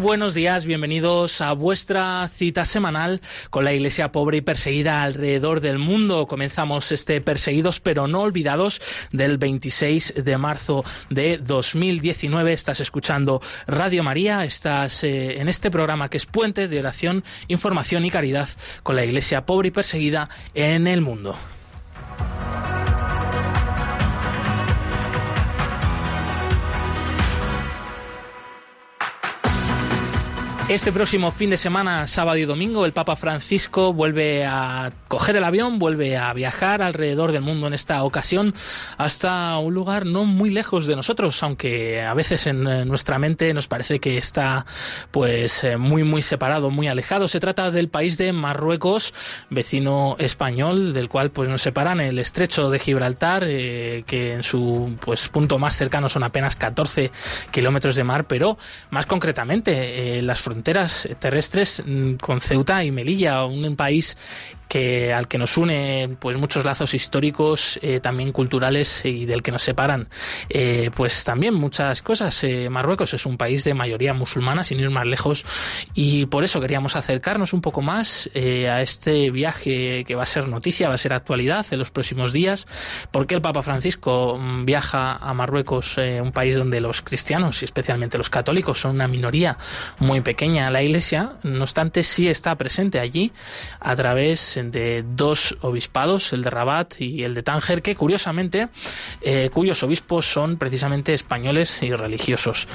Buenos días, bienvenidos a vuestra cita semanal con la Iglesia pobre y perseguida alrededor del mundo. Comenzamos este Perseguidos pero no olvidados del 26 de marzo de 2019. Estás escuchando Radio María, estás eh, en este programa que es puente de oración, información y caridad con la Iglesia pobre y perseguida en el mundo. Este próximo fin de semana, sábado y domingo, el Papa Francisco vuelve a coger el avión, vuelve a viajar alrededor del mundo en esta ocasión hasta un lugar no muy lejos de nosotros, aunque a veces en nuestra mente nos parece que está pues eh, muy muy separado, muy alejado. Se trata del país de Marruecos, vecino español, del cual pues nos separan el estrecho de Gibraltar, eh, que en su pues punto más cercano son apenas 14 kilómetros de mar, pero más concretamente eh, las fronteras fronteras terrestres mm, con Ceuta y Melilla, un país que al que nos une pues muchos lazos históricos eh, también culturales y del que nos separan eh, pues también muchas cosas. Eh, Marruecos es un país de mayoría musulmana sin ir más lejos y por eso queríamos acercarnos un poco más a este viaje que va a ser noticia va a ser actualidad en los próximos días porque el Papa Francisco mm, viaja a Marruecos un país donde los cristianos y especialmente los católicos son una minoría muy pequeña. La Iglesia no obstante sí está presente allí a través de dos obispados, el de Rabat y el de Tánger, que curiosamente, eh, cuyos obispos son precisamente españoles y religiosos.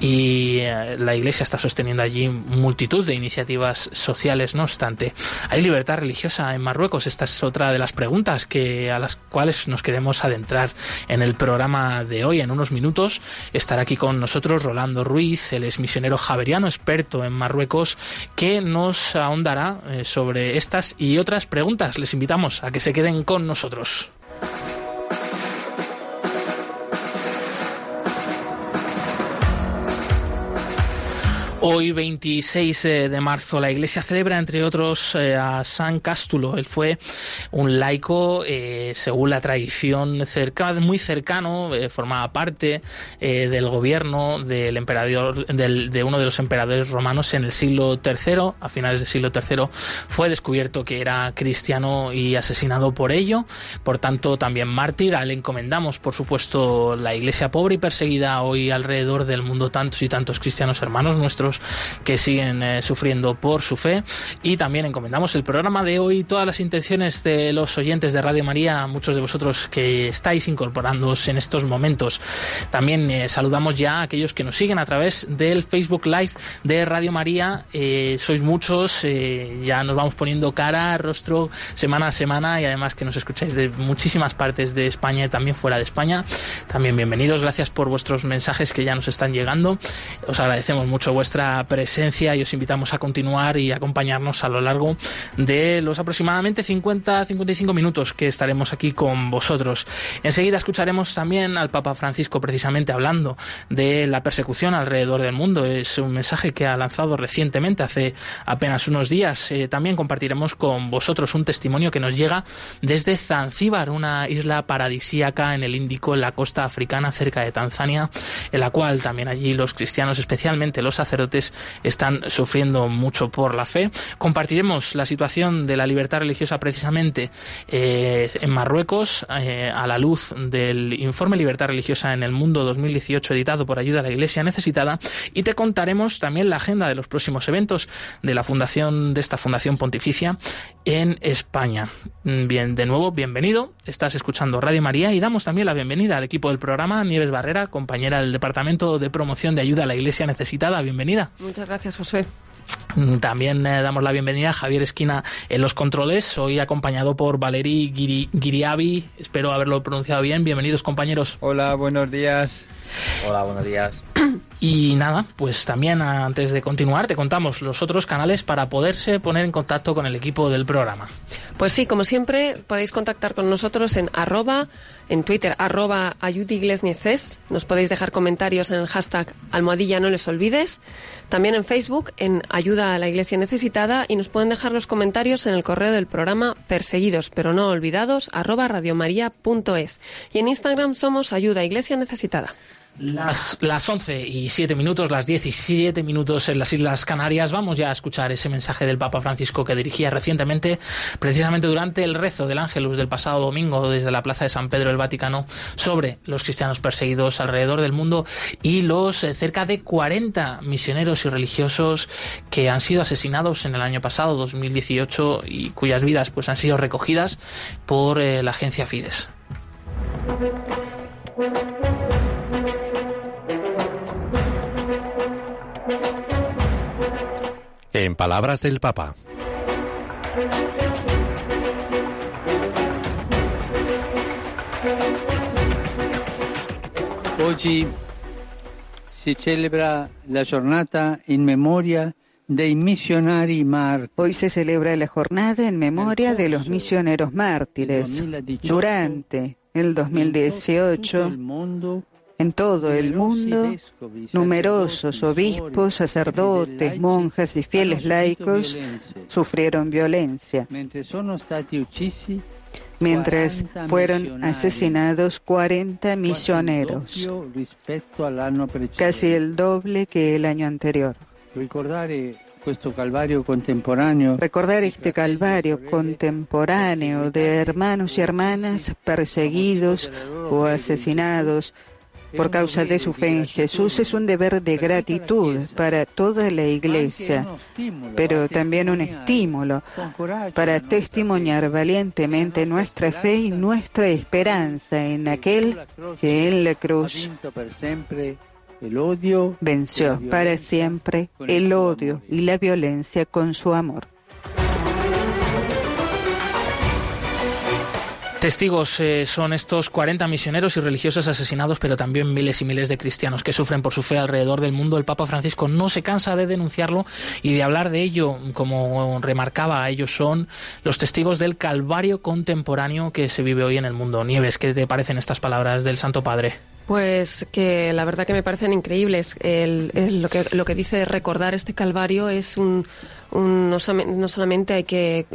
Y eh, la Iglesia está sosteniendo allí multitud de iniciativas sociales, no obstante. ¿Hay libertad religiosa en Marruecos? Esta es otra de las preguntas que, a las cuales nos queremos adentrar en el programa de hoy. En unos minutos estará aquí con nosotros Rolando Ruiz, el es misionero javeriano experto en Marruecos, que nos ahondará eh, sobre estas y otras preguntas. Les invitamos a que se queden con nosotros. Hoy, 26 eh, de marzo, la Iglesia celebra, entre otros, eh, a San Cástulo. Él fue un laico, eh, según la tradición, muy cercano, formaba parte del gobierno del emperador, de uno de los emperadores romanos en el siglo III. A finales del siglo III fue descubierto que era cristiano y asesinado por ello. Por tanto, también mártir. A encomendamos, por supuesto, la Iglesia pobre y perseguida hoy alrededor del mundo, tantos y tantos cristianos hermanos nuestros que siguen eh, sufriendo por su fe. Y también encomendamos el programa de hoy, todas las intenciones de los oyentes de Radio María, muchos de vosotros que estáis incorporándoos en estos momentos. También eh, saludamos ya a aquellos que nos siguen a través del Facebook Live de Radio María. Eh, sois muchos, ya nos vamos poniendo cara, rostro, semana a semana y además que nos escucháis de muchísimas partes de España y también fuera de España. También bienvenidos, gracias por vuestros mensajes que ya nos están llegando. Os agradecemos mucho vuestra presencia y os invitamos a continuar y acompañarnos a lo largo de los aproximadamente 50-55 minutos que estaremos aquí con vosotros. Enseguida escucharemos también al Papa Francisco precisamente hablando de la persecución alrededor del mundo. Es un mensaje que ha lanzado recientemente, hace apenas unos días. Eh, también compartiremos con vosotros un testimonio que nos llega desde Zanzíbar, una isla paradisíaca en el Índico, en la costa africana, cerca de Tanzania, en la cual también allí los cristianos, especialmente los sacerdotes, están sufriendo mucho por la fe. Compartiremos la situación de la libertad religiosa precisamente eh, en Marruecos eh, a la luz del informe Libertad Religiosa en el Mundo 2018 editado por Ayuda a la Iglesia Necesitada y te contaremos también la agenda de los próximos eventos de la fundación de esta fundación pontificia en España. Bien, de nuevo, bienvenido. Estás escuchando Radio María y damos también la bienvenida al equipo del programa Nieves Barrera, compañera del Departamento de Promoción de Ayuda a la Iglesia Necesitada. Bienvenida. Muchas gracias, José. Mm, también eh, damos la bienvenida a Javier Esquina en los controles, hoy acompañado por Valery Giriabi, espero haberlo pronunciado bien. Bienvenidos compañeros. Hola, buenos días. Hola, buenos días. Y nada, pues también antes de continuar te contamos los otros canales para poderse poner en contacto con el equipo del programa. Pues sí, como siempre, podéis contactar con nosotros en arroba, en Twitter, arroba ayudiglesnieces. Nos podéis dejar comentarios en el hashtag almohadilla no les olvides. También en Facebook, en Ayuda a la Iglesia Necesitada. Y nos pueden dejar los comentarios en el correo del programa perseguidos pero no olvidados, arroba radiomaria.es. Y en Instagram somos Ayuda Iglesia Necesitada. Las, las 11 y 7 minutos, las 17 minutos en las Islas Canarias, vamos ya a escuchar ese mensaje del Papa Francisco que dirigía recientemente, precisamente durante el rezo del Ángelus del pasado domingo desde la Plaza de San Pedro del Vaticano, sobre los cristianos perseguidos alrededor del mundo y los eh, cerca de 40 misioneros y religiosos que han sido asesinados en el año pasado, 2018, y cuyas vidas pues han sido recogidas por eh, la agencia Fides. En palabras del Papa. Celebra la memoria. Hoy se celebra la jornada en memoria de los misioneros mártires. Durante el 2018, en todo el mundo, numerosos obispos, sacerdotes, monjas y fieles laicos sufrieron violencia. Mientras fueron asesinados 40 misioneros, casi el doble que el año anterior. Recordar este calvario contemporáneo de hermanos y hermanas perseguidos o asesinados por causa de su fe en Jesús es un deber de gratitud para toda la Iglesia, pero también un estímulo para testimoniar valientemente nuestra fe y nuestra esperanza en aquel que en la cruz venció para siempre el odio y la violencia con su amor. Testigos eh, son estos 40 misioneros y religiosos asesinados, pero también miles y miles de cristianos que sufren por su fe alrededor del mundo. El Papa Francisco no se cansa de denunciarlo y de hablar de ello, como remarcaba, ellos son los testigos del calvario contemporáneo que se vive hoy en el mundo. Nieves, ¿qué te parecen estas palabras del Santo Padre? Pues que la verdad que me parecen increíbles. lo, que, lo que dice recordar este calvario es un no, solamente hay que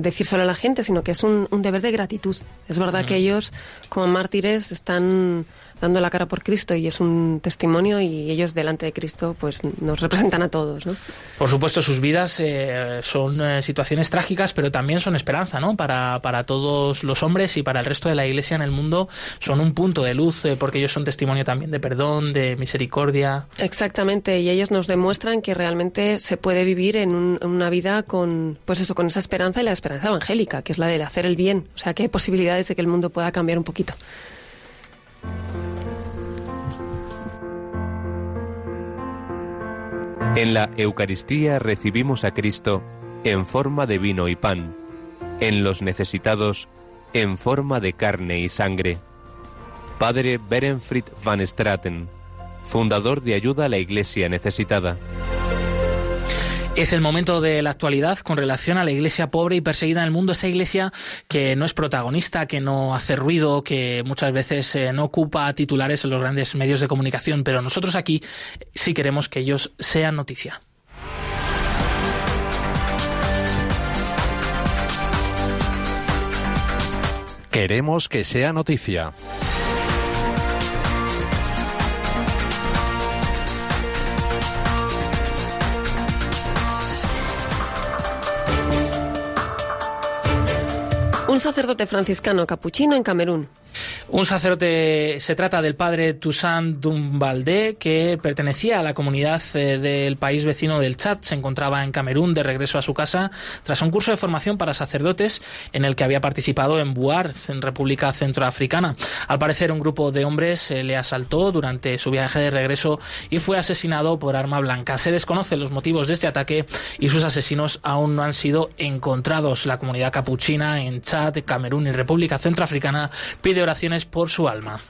decírselo a la gente, sino que es un, deber de gratitud. Es verdad que ellos, como mártires, están dando la cara por Cristo y es un testimonio y ellos delante de Cristo pues nos representan a todos. ¿no? Por supuesto, sus vidas eh, son eh, situaciones trágicas, pero también son esperanza ¿no? para, para todos los hombres y para el resto de la Iglesia en el mundo. Son un punto de luz eh, porque ellos son testimonio también de perdón, de misericordia. Exactamente, y ellos nos demuestran que realmente se puede vivir en, una vida con, pues eso, con esa esperanza y la esperanza evangélica, que es la de hacer el bien. O sea, que hay posibilidades de que el mundo pueda cambiar un poquito. En la Eucaristía recibimos a Cristo en forma de vino y pan, en los necesitados en forma de carne y sangre. Padre Berenfried van Straten, fundador de Ayuda a la Iglesia Necesitada. Es el momento de la actualidad con relación a la iglesia pobre y perseguida en el mundo, esa iglesia que no es protagonista, que no hace ruido, que muchas veces eh, no ocupa titulares en los grandes medios de comunicación, pero nosotros aquí sí queremos que ellos sean noticia. Queremos que sea noticia. Un sacerdote franciscano capuchino en Camerún. Un sacerdote, se trata del padre Toussaint Dumbaldé, que pertenecía a la comunidad eh, del país vecino del Chad. Se encontraba en Camerún de regreso a su casa tras un curso de formación para sacerdotes en el que había participado en Buar, en República Centroafricana. Al parecer, un grupo de hombres eh, le asaltó durante su viaje de regreso y fue asesinado por arma blanca. Se desconocen los motivos de este ataque y sus asesinos aún no han sido encontrados. La comunidad capuchina en Chad, Camerún y República Centroafricana pide oraciones por su alma.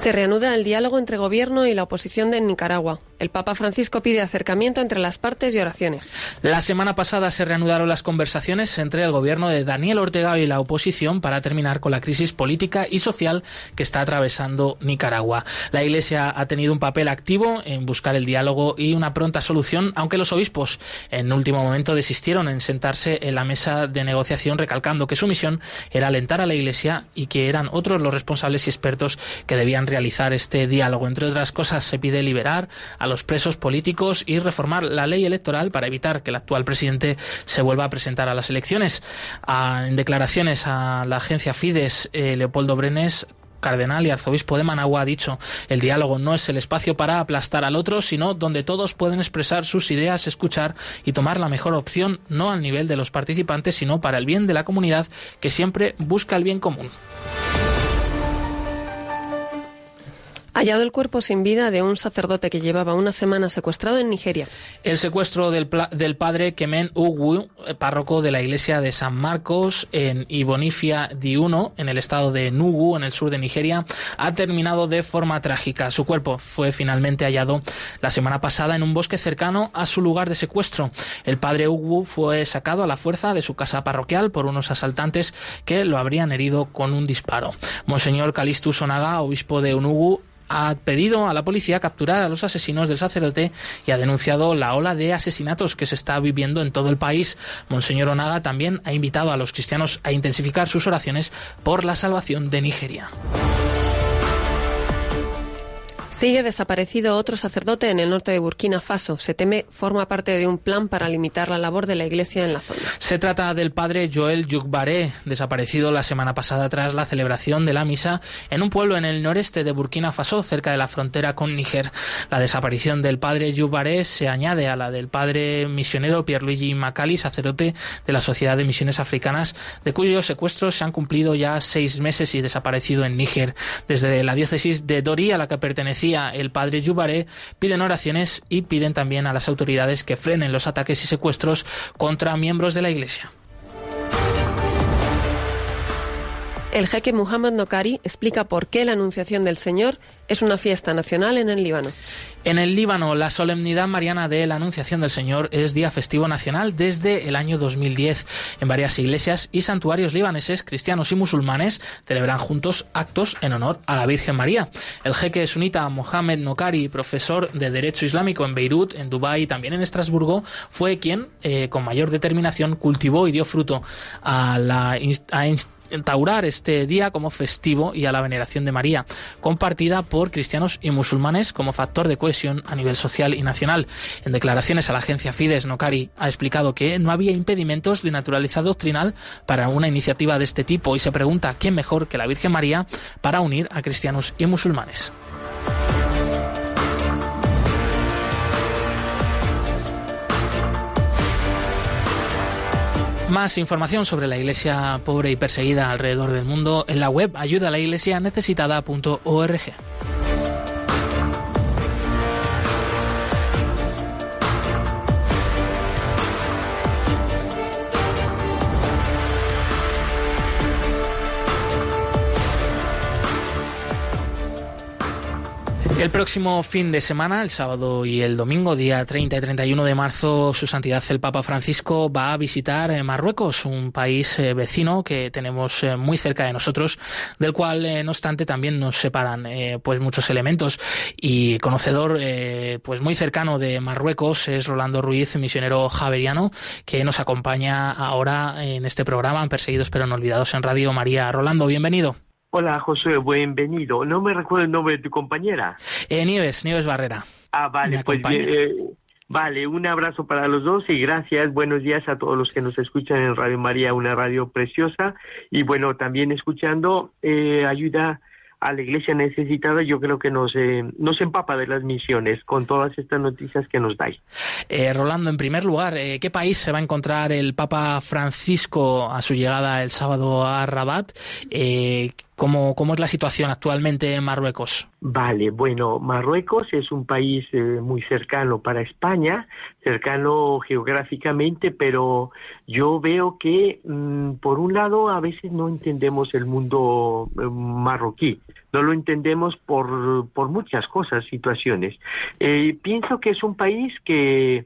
Se reanuda el diálogo entre gobierno y la oposición de Nicaragua. El Papa Francisco pide acercamiento entre las partes y oraciones. La semana pasada se reanudaron las conversaciones entre el gobierno de Daniel Ortega y la oposición para terminar con la crisis política y social que está atravesando Nicaragua. La Iglesia ha tenido un papel activo en buscar el diálogo y una pronta solución, aunque los obispos en último momento desistieron en sentarse en la mesa de negociación, recalcando que su misión era alentar a la Iglesia y que eran otros los responsables y expertos que debían realizar este diálogo. Entre otras cosas, se pide liberar a los presos políticos y reformar la ley electoral para evitar que el actual presidente se vuelva a presentar a las elecciones. en declaraciones a la agencia Fides, eh, Leopoldo Brenes cardenal y arzobispo de Managua ha dicho, el diálogo no es el espacio para aplastar al otro, sino donde todos pueden expresar sus ideas, escuchar y tomar la mejor opción, no al nivel de los participantes, sino para el bien de la comunidad que siempre busca el bien común. Hallado el cuerpo sin vida de un sacerdote que llevaba una semana secuestrado en Nigeria. El secuestro del, padre Kemen Ugu, eh, párroco de la iglesia de San Marcos en Ibonifia Diuno, en el estado de Nugu, en el sur de Nigeria, ha terminado de forma trágica. Su cuerpo fue finalmente hallado la semana pasada en un bosque cercano a su lugar de secuestro. El padre Ugu fue sacado a la fuerza de su casa parroquial por unos asaltantes que lo habrían herido con un disparo. Monseñor Calistus Onaga, obispo de Unugu, ha pedido a la policía capturar a los asesinos del sacerdote y ha denunciado la ola de asesinatos que se está viviendo en todo el país. Monseñor Onaga también ha invitado a los cristianos a intensificar sus oraciones por la salvación de Nigeria. Sigue desaparecido otro sacerdote en el norte de Burkina Faso. Se teme forma parte de un plan para limitar la labor de la iglesia en la zona. Se trata del padre Joel Yukbaré, desaparecido la semana pasada tras la celebración de la misa en un pueblo en el noreste de Burkina Faso, cerca de la frontera con Níger. La desaparición del padre Yukbaré se añade a la del padre misionero Pierluigi Macali, sacerdote de la Sociedad de Misiones Africanas, de cuyos secuestros se han cumplido ya seis meses y desaparecido en Níger. Desde la diócesis de Dori, a la que pertenecía el padre Yubaré, piden oraciones y piden también a las autoridades que frenen los ataques y secuestros contra miembros de la Iglesia. El jeque Muhammad Nokari explica por qué la Anunciación del Señor es una fiesta nacional en el Líbano. En el Líbano, la solemnidad mariana de la Anunciación del Señor es día festivo nacional desde el año 2010. En varias iglesias y santuarios libaneses, cristianos y musulmanes celebran juntos actos en honor a la Virgen María. El jeque sunita Mohamed Nokari, profesor de Derecho Islámico en Beirut, en Dubái y también en Estrasburgo, fue quien, eh, con mayor determinación, cultivó y dio fruto a la a instaurar este día como festivo y a la veneración de María, compartida por cristianos y musulmanes como factor de cohesión a nivel social y nacional. En declaraciones a la agencia Fides, Nokari ha explicado que no había impedimentos de naturaleza doctrinal para una iniciativa de este tipo y se pregunta quién mejor que la Virgen María para unir a cristianos y musulmanes. Más información sobre la iglesia pobre y perseguida alrededor del mundo en la web ayuda El próximo fin de semana, el sábado y el domingo, día 30 y 31 de marzo, Su Santidad el Papa Francisco va a visitar eh, Marruecos, un país eh, vecino que tenemos eh, muy cerca de nosotros, del cual, no obstante, también nos separan pues muchos elementos. Y conocedor pues muy cercano de Marruecos es Rolando Ruiz, misionero javeriano, que nos acompaña ahora en este programa, Perseguidos pero no olvidados en Radio María. Rolando, bienvenido. Hola José, bienvenido. No me recuerdo el nombre de tu compañera. Eh, Nieves, Nieves Barrera. Ah, vale, pues eh, vale, un abrazo para los dos y gracias. Buenos días a todos los que nos escuchan en Radio María, una radio preciosa. Y bueno, también escuchando eh, ayuda a la iglesia necesitada, yo creo que nos, eh, nos empapa de las misiones con todas estas noticias que nos dais. Eh, Rolando, en primer lugar, eh, ¿qué país se va a encontrar el Papa Francisco a su llegada el sábado a Rabat? ¿Cómo, ¿Cómo es la situación actualmente en Marruecos? Vale, bueno, Marruecos es un país eh, muy cercano para España, cercano geográficamente, pero yo veo que, mm, por un lado, a veces no entendemos el mundo eh, marroquí, no lo entendemos por, por muchas cosas, situaciones. Eh, pienso que es un país que,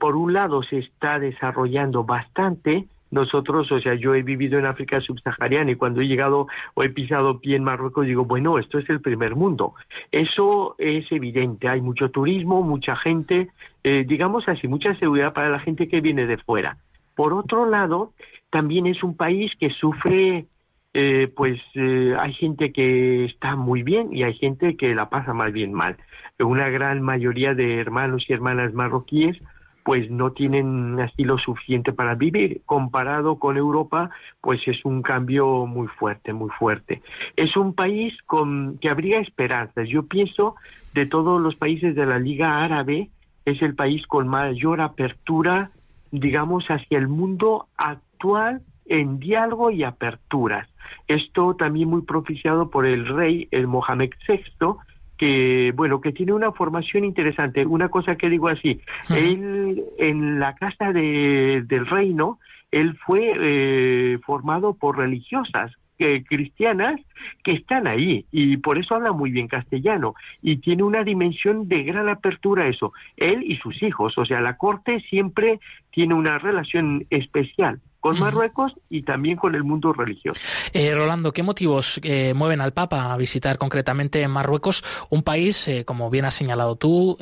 por un lado, se está desarrollando bastante, nosotros, o sea, yo he vivido en África subsahariana y cuando he llegado o he pisado pie en Marruecos digo, bueno, esto es el primer mundo. Eso es evidente, hay mucho turismo, mucha gente, eh, digamos así, mucha seguridad para la gente que viene de fuera. Por otro lado, también es un país que sufre, eh, pues eh, hay gente que está muy bien y hay gente que la pasa más bien mal. Una gran mayoría de hermanos y hermanas marroquíes pues no tienen así lo suficiente para vivir. Comparado con Europa, pues es un cambio muy fuerte, muy fuerte. Es un país con, que habría esperanzas. Yo pienso de todos los países de la Liga Árabe, es el país con mayor apertura, digamos, hacia el mundo actual en diálogo y aperturas. Esto también muy propiciado por el rey, el Mohamed VI, que bueno que tiene una formación interesante. Una cosa que digo así él en la casa de, del reino él fue eh, formado por religiosas eh, cristianas que están ahí y por eso habla muy bien castellano y tiene una dimensión de gran apertura a eso él y sus hijos. O sea la corte siempre tiene una relación especial con Marruecos y también con el mundo religioso. Eh, Rolando, ¿qué motivos eh, mueven al Papa a visitar concretamente Marruecos, un país, eh, como bien has señalado tú,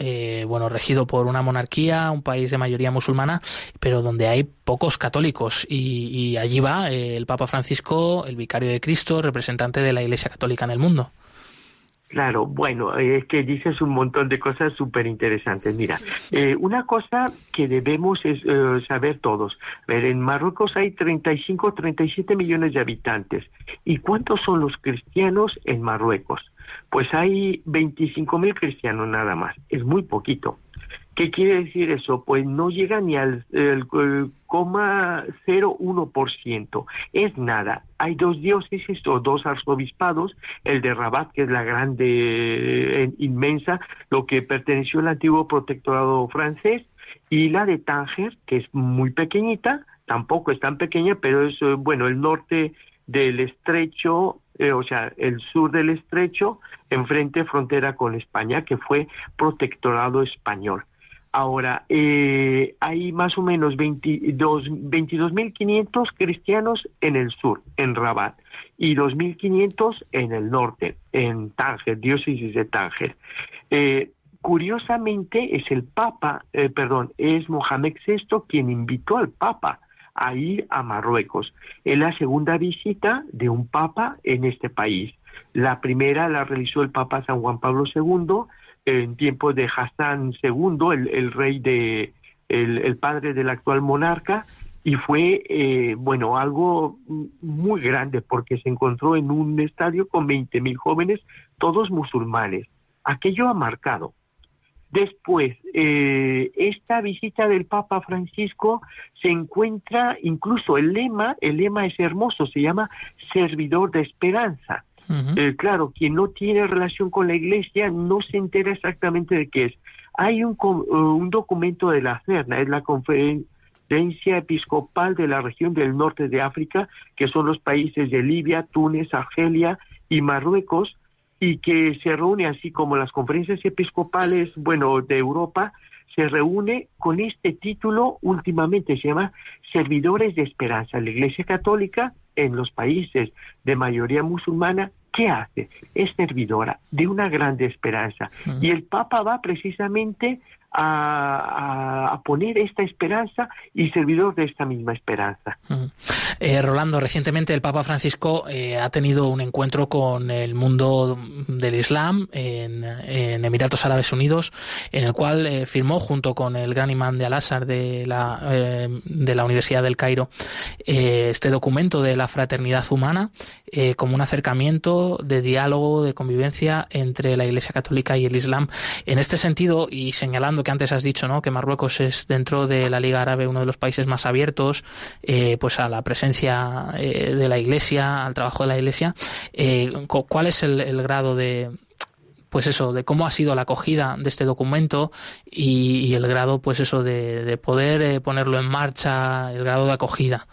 bueno, regido por una monarquía, un país de mayoría musulmana, pero donde hay pocos católicos y, y allí va el Papa Francisco, el vicario de Cristo, representante de la Iglesia Católica en el mundo? Claro, bueno, es que dices un montón de cosas súper interesantes. Mira, eh, una cosa que debemos es, eh, saber todos. Ver, en Marruecos hay 35, 37 millones de habitantes. ¿Y cuántos son los cristianos en Marruecos? Pues hay 25 mil cristianos nada más. Es muy poquito. ¿Qué quiere decir eso? Pues no llega ni al el, ciento. Es nada. Hay dos diócesis o dos arzobispados, el de Rabat, que es la grande, eh, inmensa, lo que perteneció al antiguo protectorado francés, y la de Tánger, que es muy pequeñita, tampoco es tan pequeña, pero es, eh, bueno, el norte del estrecho, eh, o sea, el sur del estrecho, enfrente frontera con España, que fue protectorado español. Ahora, eh, hay más o menos 22.500 cristianos en el sur, en Rabat, y 2.500 en el norte, en Tánger, diócesis de Tánger. Eh, curiosamente, es el Papa, eh, perdón, es Mohamed VI quien invitó al Papa a ir a Marruecos. Es la segunda visita de un Papa en este país. La primera la realizó el Papa San Juan Pablo II en tiempos de Hassan II, el, rey de, el, padre del actual monarca, y fue, eh, bueno, algo muy grande porque se encontró en un estadio con 20.000 jóvenes, todos musulmanes. Aquello ha marcado. Después, eh, esta visita del Papa Francisco se encuentra, incluso el lema, el lema es hermoso, se llama servidor de esperanza. Eh, claro, quien no tiene relación con la iglesia no se entera exactamente de qué es. Hay un, eh, un documento de la CERNA, es la Conferencia Episcopal de la región del norte de África, que son los países de Libia, Túnez, Argelia y Marruecos, y que se reúne así como las conferencias episcopales, bueno, de Europa, se reúne con este título últimamente, se llama Servidores de Esperanza. La Iglesia Católica en los países de mayoría musulmana, ¿qué hace? Es servidora de una grande esperanza. Y el Papa va precisamente a, poner esta esperanza y servidor de esta misma esperanza. Eh, Rolando, recientemente el Papa Francisco eh, ha tenido un encuentro con el mundo del Islam en, Emiratos Árabes Unidos, en el cual eh, firmó junto con el gran imán de Al-Azhar de la, de la Universidad del Cairo este documento de la fraternidad humana como un acercamiento de diálogo, de convivencia entre la Iglesia Católica y el Islam. En este sentido, y señalando que antes has dicho, ¿no? Que Marruecos es dentro de la Liga Árabe uno de los países más abiertos, eh, pues a la presencia eh, de la Iglesia, al trabajo de la Iglesia. Eh, ¿Cuál es el, grado de pues eso, de cómo ha sido la acogida de este documento y, el grado, pues eso, de, de poder ponerlo en marcha, el grado de acogida.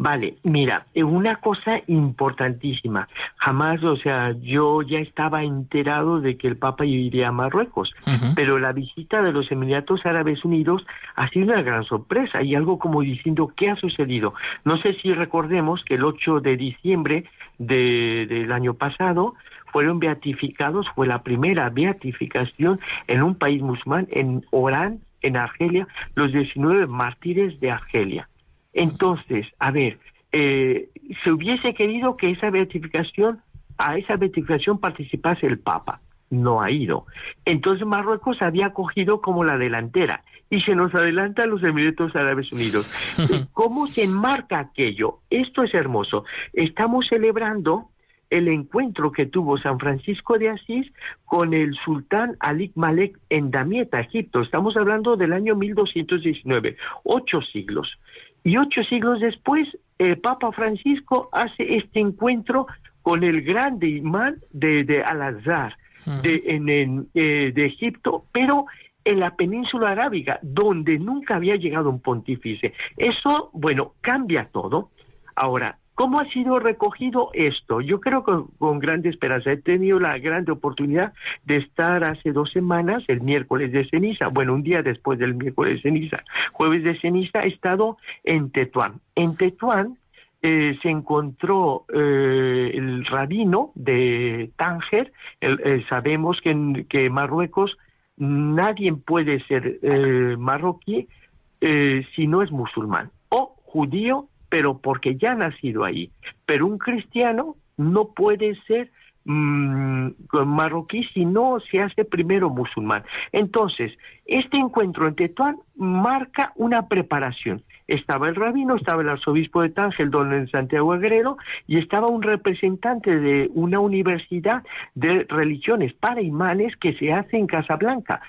Vale, mira, una cosa importantísima. Jamás, o sea, yo ya estaba enterado de que el Papa iría a Marruecos, pero la visita de los Emiratos Árabes Unidos ha sido una gran sorpresa y algo como diciendo, ¿qué ha sucedido? No sé si recordemos que el 8 de diciembre del año pasado fueron beatificados, fue la primera beatificación en un país musulmán, en Orán, en Argelia, los 19 mártires de Argelia. Entonces, a ver, eh, se hubiese querido que esa beatificación, a esa beatificación participase el Papa. No ha ido. Entonces Marruecos había cogido como la delantera y se nos adelanta a los Emiratos Árabes Unidos. ¿Cómo se enmarca aquello? Esto es hermoso. Estamos celebrando el encuentro que tuvo San Francisco de Asís con el sultán Alik Malek en Damieta, Egipto. Estamos hablando del año 1219, ocho siglos. Y ocho siglos después, el Papa Francisco hace este encuentro con el grande imán de, Al-Azhar de, en, eh, de Egipto, pero en la península arábiga, donde nunca había llegado un pontífice. Eso, bueno, cambia todo. Ahora, ¿Cómo ha sido recogido esto? Yo creo que con grande esperanza. He tenido la gran oportunidad de estar hace dos semanas, el miércoles de ceniza, bueno, un día después del miércoles de ceniza, jueves de ceniza, he estado en Tetuán. En Tetuán eh, se encontró eh, el rabino de Tánger. Eh, sabemos que en que Marruecos nadie puede ser marroquí si no es musulmán o judío pero porque ya ha nacido ahí. Pero un cristiano no puede ser mm, marroquí si no se hace primero musulmán. Entonces, este encuentro en Tetuán marca una preparación. Estaba el rabino, estaba el arzobispo de Tángel, don Santiago Agrero, y estaba un representante de una universidad de religiones para imanes que se hace en Casablanca.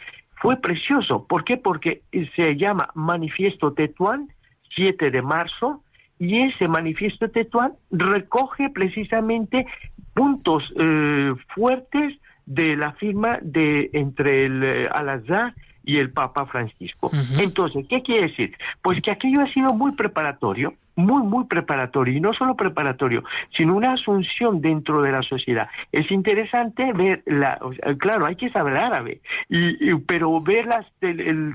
Fue precioso. ¿Por qué? Porque se llama Manifiesto Tetuán, 7 de marzo, y ese manifiesto tetuán recoge precisamente puntos eh, fuertes de la firma de entre el eh, Al-Azhar y el Papa Francisco. Entonces, ¿qué quiere decir? Pues que aquello ha sido muy preparatorio, muy, muy preparatorio, y no solo preparatorio, sino una asunción dentro de la sociedad. Es interesante ver, la, claro, hay que saber árabe, y, pero ver las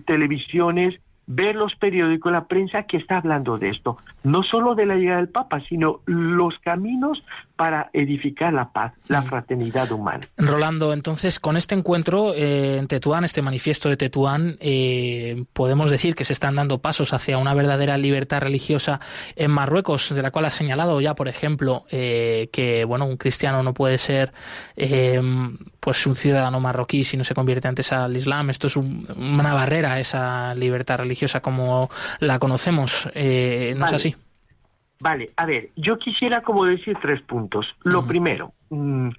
televisiones, ver los periódicos, la prensa que está hablando de esto, no solo de la llegada del Papa, sino los caminos para edificar la paz, la mm. fraternidad humana. Rolando, entonces, con este encuentro eh, en Tetuán, este manifiesto de Tetuán, eh, podemos decir que se están dando pasos hacia una verdadera libertad religiosa en Marruecos, de la cual ha señalado ya, por ejemplo, eh, que bueno, un cristiano no puede ser pues un ciudadano marroquí si no se convierte antes al Islam. Esto es una barrera a esa libertad religiosa como la conocemos. ¿No es así? Vale, a ver, yo quisiera como decir tres puntos. Lo primero, mm,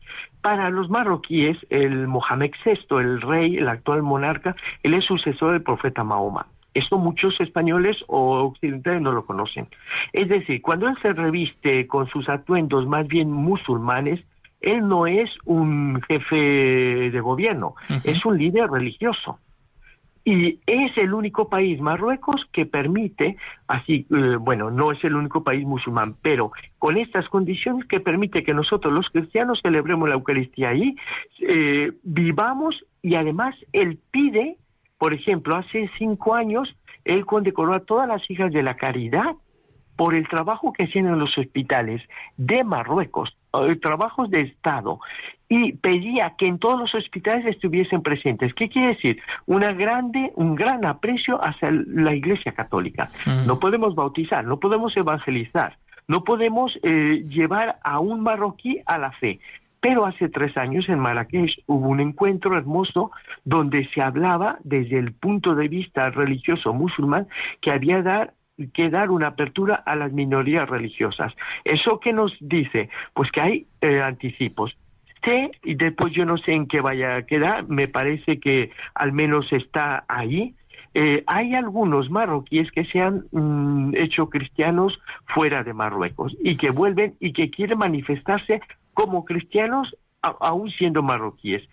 para los marroquíes, el Mohamed VI, el rey, el actual monarca, él es sucesor del profeta Mahoma. Esto muchos españoles o occidentales no lo conocen. Es decir, cuando él se reviste con sus atuendos más bien musulmanes, él no es un jefe de gobierno, es un líder religioso y es el único país, Marruecos, que permite, así, eh, bueno, no es el único país musulmán, pero con estas condiciones que permite que nosotros los cristianos celebremos la Eucaristía ahí, eh, vivamos y además él pide, por ejemplo, hace cinco años, él condecoró a todas las hijas de la caridad por el trabajo que hacían en los hospitales de Marruecos, eh, trabajos de Estado, y pedía que en todos los hospitales estuviesen presentes. ¿Qué quiere decir? Una grande, un gran aprecio hacia la Iglesia Católica. Mm. No podemos bautizar, no podemos evangelizar, no podemos eh, llevar a un marroquí a la fe. Pero hace tres años en Marrakech hubo un encuentro hermoso donde se hablaba desde el punto de vista religioso musulmán que había dar, que dar una apertura a las minorías religiosas. ¿Eso qué nos dice? Pues que hay eh, anticipos y después yo no sé en qué vaya a quedar, me parece que al menos está ahí. Eh, hay algunos marroquíes que se han mm, hecho cristianos fuera de Marruecos y que vuelven y que quieren manifestarse como cristianos aún siendo marroquíes.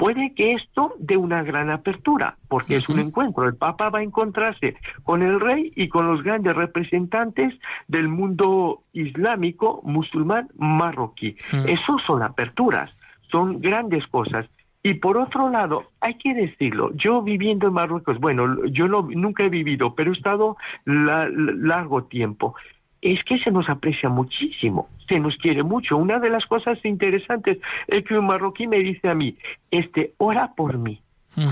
Puede que esto dé una gran apertura, porque es un encuentro. El Papa va a encontrarse con el rey y con los grandes representantes del mundo islámico, musulmán, marroquí. Eso son aperturas, son grandes cosas. Y por otro lado, hay que decirlo, yo viviendo en Marruecos, bueno, yo no, nunca he vivido, pero he estado largo tiempo es que se nos aprecia muchísimo, se nos quiere mucho. Una de las cosas interesantes es que un marroquí me dice a mí, este, ora por mí,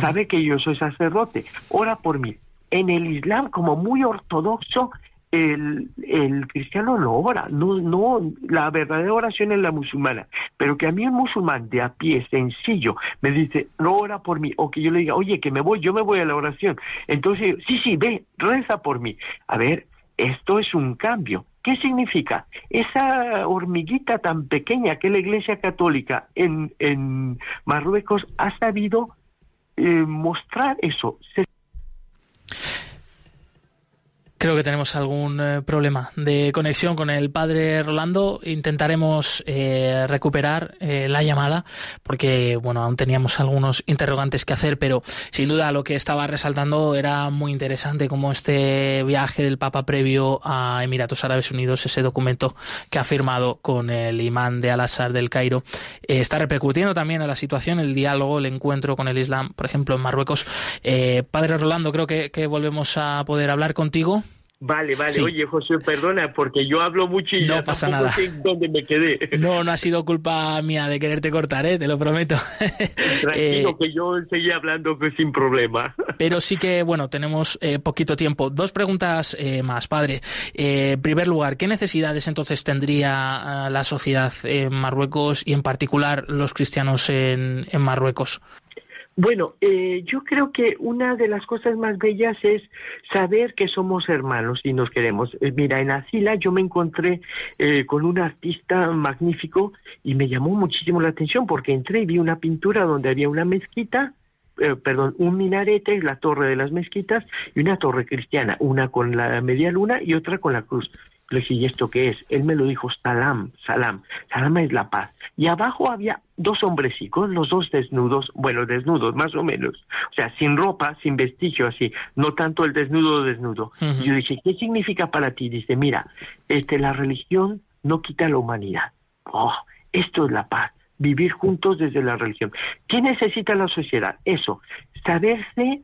sabe que yo soy sacerdote, ora por mí. En el Islam, como muy ortodoxo, el, el cristiano no ora, no, no, la verdadera oración es la musulmana, pero que a mí un musulmán de a pie, sencillo, me dice, no ora por mí, o que yo le diga, oye, que me voy, yo me voy a la oración. Entonces, sí, sí, ve, reza por mí. A ver, esto es un cambio. ¿Qué significa? Esa hormiguita tan pequeña que la Iglesia Católica en, en Marruecos ha sabido eh, mostrar eso. Creo que tenemos algún eh, problema de conexión con el padre Rolando. Intentaremos eh, recuperar eh, la llamada porque, bueno, aún teníamos algunos interrogantes que hacer, pero sin duda lo que estaba resaltando era muy interesante como este viaje del Papa previo a Emiratos Árabes Unidos, ese documento que ha firmado con el imán de Al-Azhar del Cairo, está repercutiendo también a la situación, el diálogo, el encuentro con el Islam, por ejemplo, en Marruecos. padre Rolando, creo que volvemos a poder hablar contigo. Vale, vale. Oye, José, perdona, porque yo hablo mucho y no pasa nada. sé dónde me quedé. No, no ha sido culpa mía de quererte cortar, ¿eh? te lo prometo. Tranquilo, eh, que yo seguía hablando que sin problema. Pero sí que, bueno, tenemos eh, poquito tiempo. Dos preguntas eh, más, padre. en primer lugar, ¿qué necesidades entonces tendría la sociedad en Marruecos y en particular los cristianos en, en Marruecos? Bueno, eh, yo creo que una de las cosas más bellas es saber que somos hermanos y nos queremos. Eh, mira, en Asila yo me encontré eh, con un artista magnífico y me llamó muchísimo la atención porque entré y vi una pintura donde había una mezquita perdón, un minarete, la torre de las mezquitas, y una torre cristiana, una con la media luna y otra con la cruz. Le dije, ¿y esto qué es? Él me lo dijo, salam, salam. Salam es la paz. Y abajo había dos hombrecitos, los dos desnudos, bueno, desnudos, más o menos. O sea, sin ropa, sin vestigio, así. No tanto el desnudo desnudo. Y yo dije, ¿qué significa para ti? Dice, mira, este, la religión no quita la humanidad. Oh, esto es la paz. Vivir juntos desde la religión. ¿Qué necesita la sociedad? Eso, saberse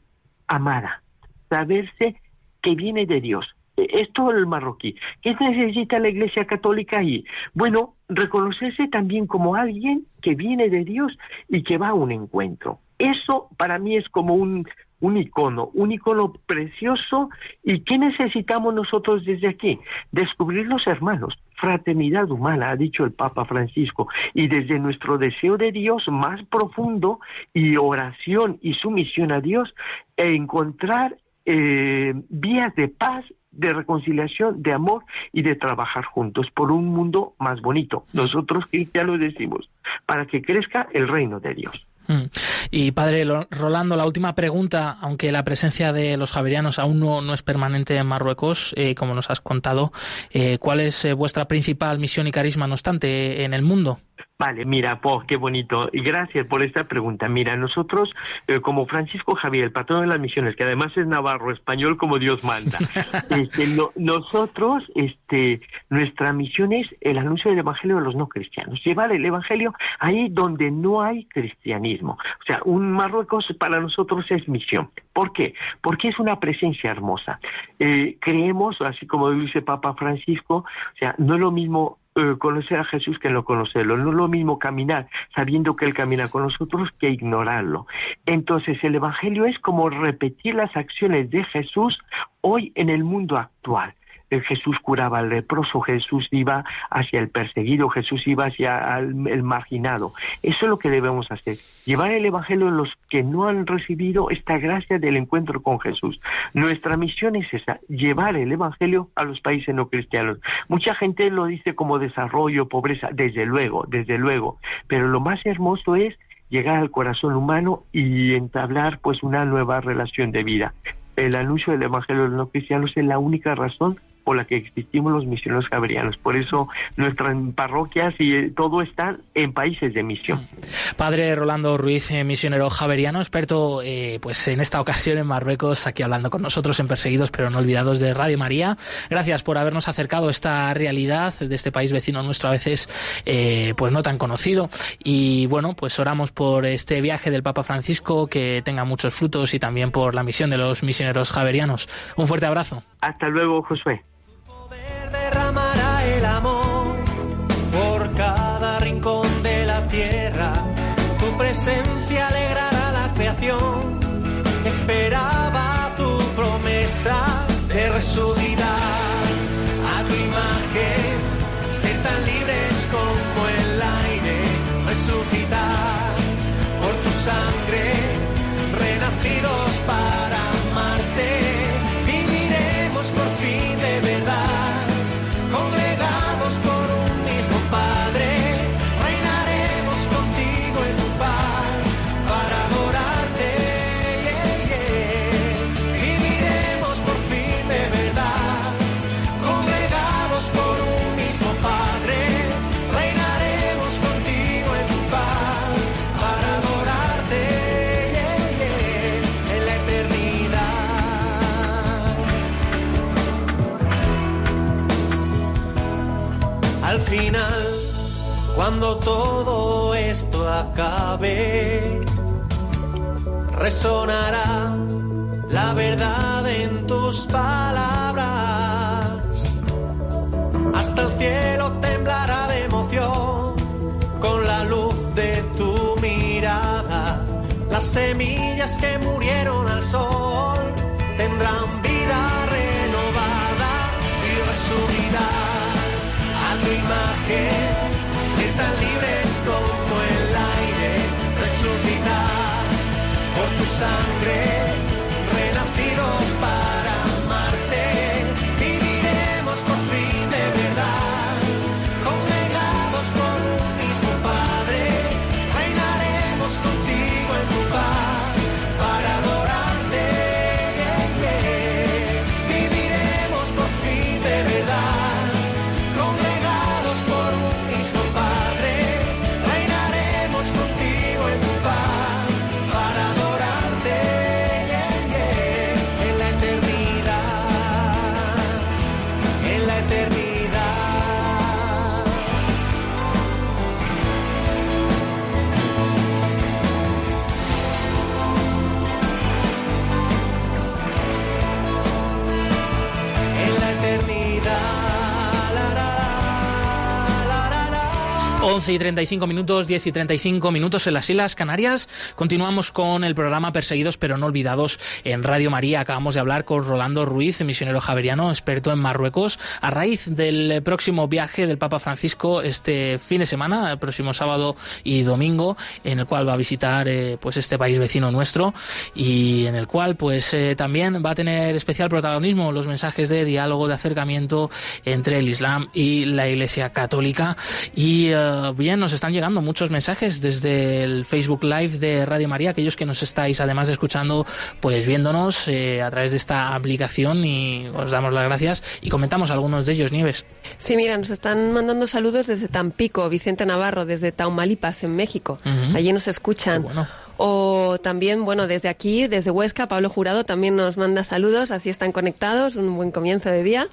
amada, saberse que viene de Dios, es todo el marroquí. ¿Qué necesita la Iglesia Católica ahí? Bueno, reconocerse también como alguien que viene de Dios y que va a un encuentro. Eso para mí es como un, un icono, un icono precioso. ¿Y qué necesitamos nosotros desde aquí? Descubrir los hermanos, fraternidad humana, ha dicho el Papa Francisco, y desde nuestro deseo de Dios más profundo y oración y sumisión a Dios, encontrar eh, vías de paz de reconciliación, de amor y de trabajar juntos por un mundo más bonito. Nosotros cristianos decimos, para que crezca el reino de Dios. Mm. Y padre Rolando, la última pregunta, aunque la presencia de los javerianos aún no, no es permanente en Marruecos, eh, como nos has contado, eh, ¿cuál es eh, vuestra principal misión y carisma, no obstante, en el mundo? Vale, mira, pues qué bonito. Y gracias por esta pregunta. Mira, nosotros, eh, como Francisco Javier, el patrón de las misiones, que además es navarro, español como Dios manda, este, nosotros, este, nuestra misión es el anuncio del Evangelio a los no cristianos. Llevar el Evangelio ahí donde no hay cristianismo. O sea, un Marruecos para nosotros es misión. ¿Por qué? Porque es una presencia hermosa. Eh, creemos, así como dice Papa Francisco, o sea, no es lo mismo eh, conocer a Jesús que no conocerlo. No es lo mismo caminar sabiendo que Él camina con nosotros que ignorarlo. Entonces el Evangelio es como repetir las acciones de Jesús hoy en el mundo actual. Jesús curaba al leproso, Jesús iba hacia el perseguido, Jesús iba hacia el marginado. Eso es lo que debemos hacer, llevar el Evangelio a los que no han recibido esta gracia del encuentro con Jesús. Nuestra misión es esa, llevar el Evangelio a los países no cristianos. Mucha gente lo dice como desarrollo, pobreza, desde luego, desde luego, pero lo más hermoso es llegar al corazón humano y entablar pues una nueva relación de vida. El anuncio del Evangelio de los no cristianos es la única razón por la que existimos los misioneros javerianos. Por eso nuestras parroquias y eh, todo está en países de misión. Padre Rolando Ruiz, eh, misionero javeriano, experto eh, pues en esta ocasión en Marruecos, aquí hablando con nosotros en Perseguidos pero no olvidados de Radio María. Gracias por habernos acercado a esta realidad de este país vecino nuestro a veces pues no tan conocido. Y bueno, pues oramos por este viaje del Papa Francisco que tenga muchos frutos y también por la misión de los misioneros javerianos. Un fuerte abrazo. Hasta luego, Josué. El amor por cada rincón de la tierra. Tu presencia alegrará la creación. Esperaba tu promesa de resucitar a tu imagen, ser tan libres como todo esto acabe, resonará la verdad en tus palabras. Hasta el cielo temblará de emoción con la luz de tu mirada. Las semillas que murieron al sol tendrán vida renovada y resucitar a tu imagen, tan libres como el aire, resucitar por tu sangre, renacidos para 11 y 35 minutos, 10 y 35 minutos en las Islas Canarias. Continuamos con el programa Perseguidos pero no olvidados en Radio María. Acabamos de hablar con Rolando Ruiz, misionero javeriano, experto en Marruecos, a raíz del próximo viaje del Papa Francisco este fin de semana, el próximo sábado y domingo, en el cual va a visitar eh, pues este país vecino nuestro y en el cual pues eh, también va a tener especial protagonismo los mensajes de diálogo, de acercamiento entre el Islam y la Iglesia Católica y eh, bien, nos están llegando muchos mensajes desde el Facebook Live de Radio María, aquellos que nos estáis además de escuchando, pues viéndonos eh, a través de esta aplicación y os damos las gracias y comentamos algunos de ellos, Nieves. Sí, mira, nos están mandando saludos desde Tampico, Vicente Navarro, desde Taumalipas, en México. Allí nos escuchan. Bueno. O también, bueno, desde aquí, desde Huesca, Pablo Jurado también nos manda saludos, así están conectados, un buen comienzo de día.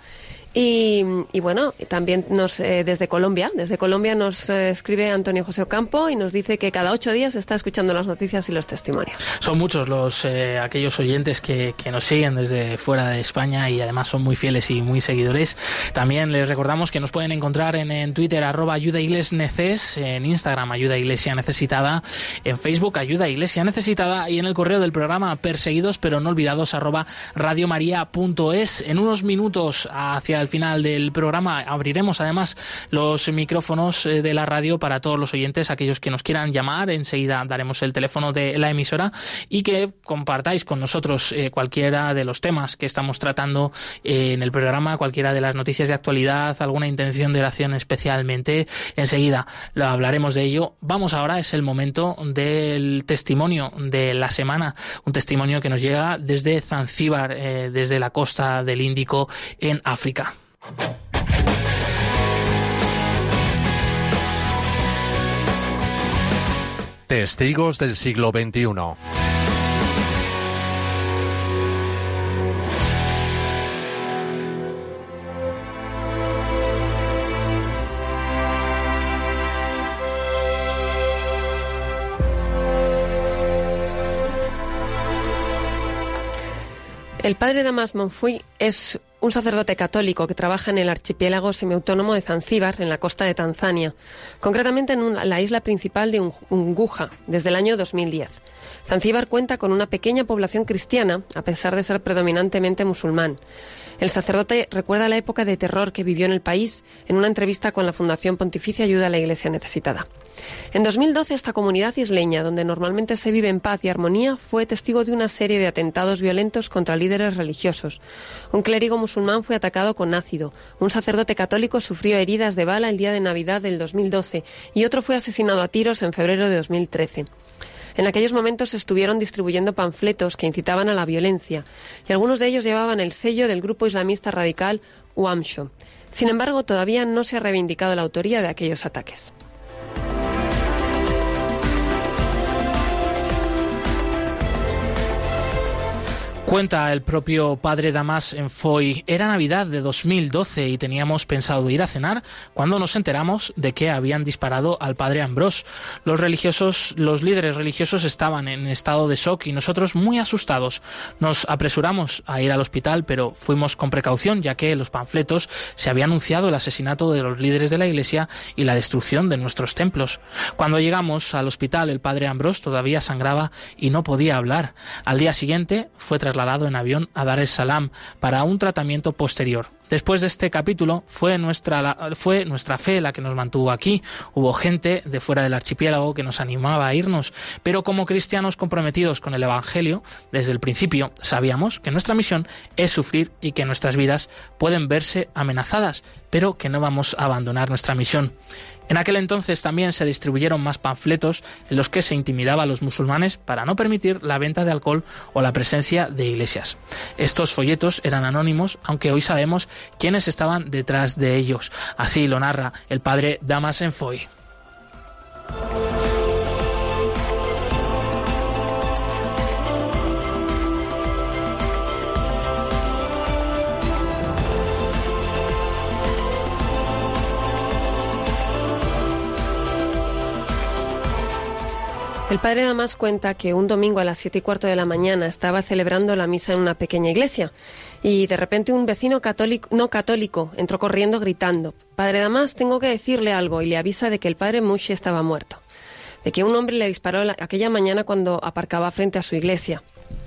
Y, y bueno, también nos, eh, desde Colombia, desde Colombia nos eh, escribe Antonio José Ocampo y nos dice que cada ocho días está escuchando las noticias y los testimonios. Son muchos los eh, aquellos oyentes que, que nos siguen desde fuera de España y además son muy fieles y muy seguidores. También les recordamos que nos pueden encontrar en, en Twitter arroba ayuda neces, en Instagram ayuda iglesia necesitada, en Facebook ayuda iglesia necesitada y en el correo del programa perseguidos pero no olvidados arroba radiomaria.es. En unos minutos hacia al final del programa abriremos además los micrófonos eh, de la radio para todos los oyentes, aquellos que nos quieran llamar. Enseguida daremos el teléfono de la emisora y que compartáis con nosotros eh, cualquiera de los temas que estamos tratando eh, en el programa, cualquiera de las noticias de actualidad, alguna intención de oración especialmente. Enseguida lo hablaremos de ello. Vamos ahora, es el momento del testimonio de la semana, un testimonio que nos llega desde Zanzíbar, desde la costa del Índico en África. Testigos del siglo XXI. El padre Damas Monfui es un sacerdote católico que trabaja en el archipiélago semiautónomo de Zanzíbar, en la costa de Tanzania, concretamente en la isla principal de Unguja, desde el año 2010. Zanzíbar cuenta con una pequeña población cristiana, a pesar de ser predominantemente musulmán. El sacerdote recuerda la época de terror que vivió en el país en una entrevista con la Fundación Pontificia Ayuda a la Iglesia Necesitada. En 2012, esta comunidad isleña, donde normalmente se vive en paz y armonía, fue testigo de una serie de atentados violentos contra líderes religiosos. Un clérigo musulmán fue atacado con ácido, un sacerdote católico sufrió heridas de bala el día de Navidad del 2012 y otro fue asesinado a tiros en febrero de 2013. En aquellos momentos se estuvieron distribuyendo panfletos que incitaban a la violencia, y algunos de ellos llevaban el sello del grupo islamista radical UAMSHO. Sin embargo, todavía no se ha reivindicado la autoría de aquellos ataques. Cuenta el propio padre Damas en Foy, era Navidad de 2012 y teníamos pensado ir a cenar cuando nos enteramos de que habían disparado al padre Ambrós. Los religiosos, los líderes religiosos estaban en estado de shock y nosotros muy asustados. Nos apresuramos a ir al hospital, pero fuimos con precaución ya que en los panfletos se había anunciado el asesinato de los líderes de la iglesia y la destrucción de nuestros templos. Cuando llegamos al hospital, el padre Ambrós todavía sangraba y no podía hablar. Al día siguiente fue trasladado en avión a Dar es Salaam para un tratamiento posterior. Después de este capítulo fue nuestra, fue nuestra fe la que nos mantuvo aquí. Hubo gente de fuera del archipiélago que nos animaba a irnos, pero como cristianos comprometidos con el Evangelio, desde el principio sabíamos que nuestra misión es sufrir y que nuestras vidas pueden verse amenazadas, pero que no vamos a abandonar nuestra misión. En aquel entonces también se distribuyeron más panfletos en los que se intimidaba a los musulmanes para no permitir la venta de alcohol o la presencia de iglesias. Estos folletos eran anónimos, aunque hoy sabemos quiénes estaban detrás de ellos. Así lo narra el padre Damas Enfoy. El padre Damas cuenta que un domingo a las siete y cuarto de la mañana estaba celebrando la misa en una pequeña iglesia y de repente un vecino católico, no católico entró corriendo gritando, Padre Damas, tengo que decirle algo y le avisa de que el padre Mushi estaba muerto, de que un hombre le disparó aquella mañana cuando aparcaba frente a su iglesia.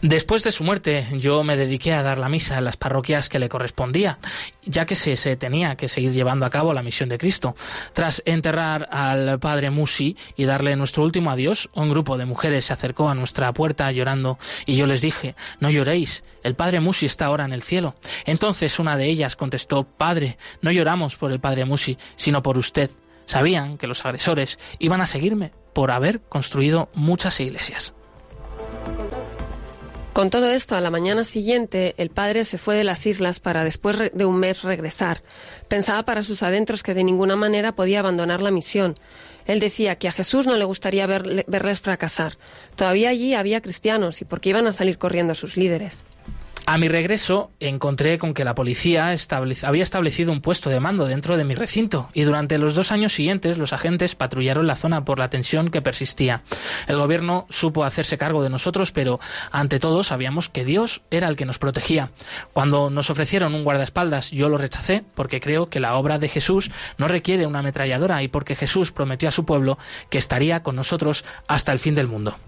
Después de su muerte, yo me dediqué a dar la misa en las parroquias que le correspondía, ya que se, se, tenía que seguir llevando a cabo la misión de Cristo. Tras enterrar al padre Musi y darle nuestro último adiós, un grupo de mujeres se acercó a nuestra puerta llorando y yo les dije, no lloréis, el padre Musi está ahora en el cielo. Entonces una de ellas contestó, Padre, no lloramos por el padre Musi, sino por usted. Sabían que los agresores iban a seguirme por haber construido muchas iglesias. Con todo esto, a la mañana siguiente, el padre se fue de las islas para después de un mes regresar. Pensaba para sus adentros que de ninguna manera podía abandonar la misión. Él decía que a Jesús no le gustaría verles fracasar. Todavía allí había cristianos y porque iban a salir corriendo sus líderes. A mi regreso encontré con que la policía había establecido un puesto de mando dentro de mi recinto y durante los dos años siguientes los agentes patrullaron la zona por la tensión que persistía. El gobierno supo hacerse cargo de nosotros, pero ante todo sabíamos que Dios era el que nos protegía. Cuando nos ofrecieron un guardaespaldas yo lo rechacé porque creo que la obra de Jesús no requiere una ametralladora y porque Jesús prometió a su pueblo que estaría con nosotros hasta el fin del mundo.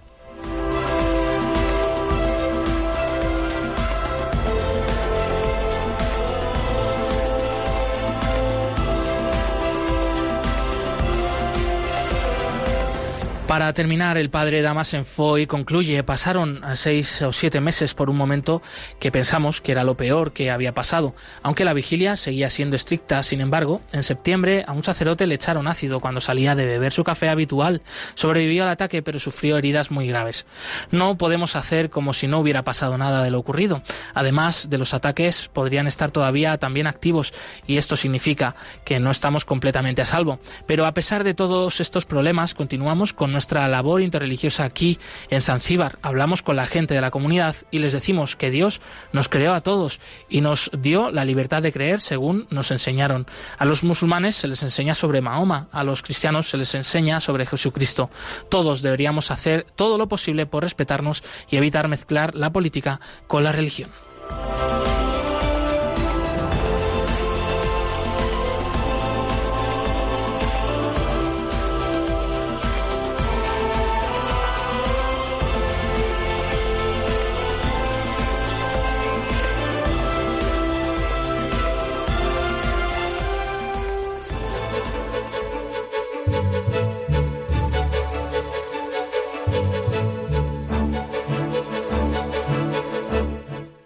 Para terminar, el padre Damasen Foy concluye, pasaron seis o siete meses por un momento que pensamos que era lo peor que había pasado, aunque la vigilia seguía siendo estricta. Sin embargo, en septiembre a un sacerdote le echaron ácido cuando salía de beber su café habitual. Sobrevivió al ataque, pero sufrió heridas muy graves. No podemos hacer como si no hubiera pasado nada de lo ocurrido. Además de los ataques, podrían estar todavía también activos y esto significa que no estamos completamente a salvo. Pero a pesar de todos estos problemas, continuamos con nuestra labor interreligiosa aquí en Zanzíbar. Hablamos con la gente de la comunidad y les decimos que Dios nos creó a todos y nos dio la libertad de creer según nos enseñaron. A los musulmanes se les enseña sobre Mahoma, a los cristianos se les enseña sobre Jesucristo. Todos deberíamos hacer todo lo posible por respetarnos y evitar mezclar la política con la religión.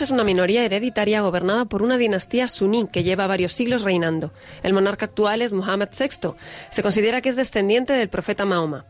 Es una minoría hereditaria gobernada por una dinastía suní que lleva varios siglos reinando. El monarca actual es Mohammed VI. Se considera que es descendiente del profeta Mahoma.